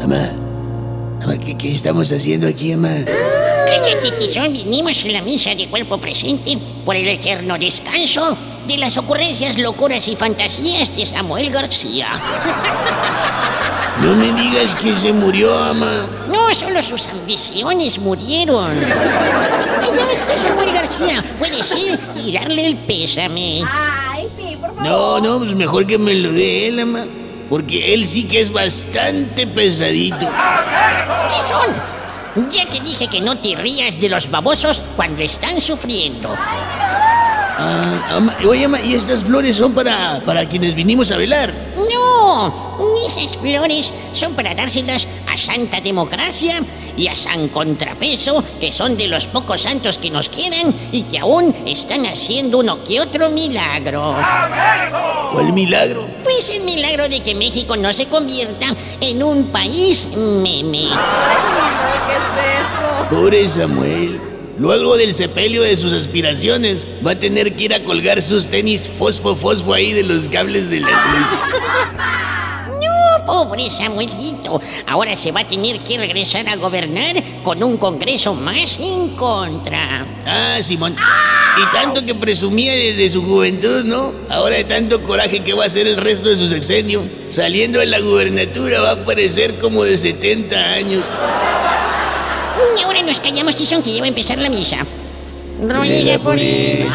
Mamá, mamá, ¿qué, qué estamos haciendo aquí, mamá? Cállate, tizón, vinimos a la misa de cuerpo presente por el eterno descanso de las ocurrencias, locuras y fantasías de Samuel García. No me digas que se murió, mamá. No, solo sus ambiciones murieron. Allá está Samuel García. Puedes ir y darle el pésame. Ay, sí, por favor. No, no, pues mejor que me lo dé él, mamá. Porque él sí que es bastante pesadito. ¿Qué son? Ya te dije que no te rías de los babosos cuando están sufriendo. Ah, ama- oye, mamá, ¿y estas flores son para, para quienes vinimos a velar? No, esas flores son para dárselas a Santa Democracia y a San Contrapeso, que son de los pocos santos que nos quedan y que aún están haciendo uno que otro milagro. ¿Cuál milagro? Pues el milagro de que México no se convierta en un país meme. ¿Qué es eso? Pobre Samuel. Luego del sepelio de sus aspiraciones, va a tener que ir a colgar sus tenis fosfo fosfo ahí de los cables de la luz. No, pobre Samuelito. Ahora se va a tener que regresar a gobernar con un Congreso más en contra. Ah, Simón. Y tanto que presumía desde su juventud, ¿no? Ahora de tanto coraje que va a hacer el resto de su sexenio, saliendo de la gubernatura va a parecer como de 70 años. Y ahora nos callamos, Tizón, que ya va a empezar la misa. Ruega por él.